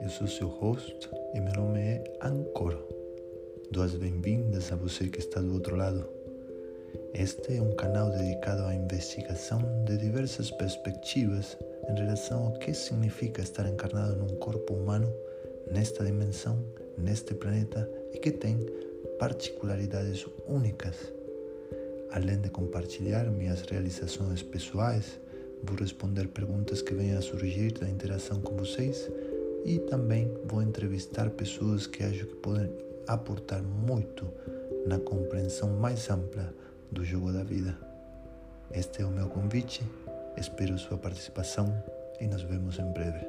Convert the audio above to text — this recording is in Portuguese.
eu sou seu host e meu nome é Ancor. Duas bem-vindas a você que está do outro lado. Este é um canal dedicado à investigação de diversas perspectivas em relação ao que significa estar encarnado num corpo humano nesta dimensão, neste planeta e que tem particularidades únicas. Além de compartilhar minhas realizações pessoais, vou responder perguntas que venham a surgir da interação com vocês e também vou entrevistar pessoas que acho que podem aportar muito na compreensão mais ampla do jogo da vida. Este é o meu convite, espero sua participação e nos vemos em breve.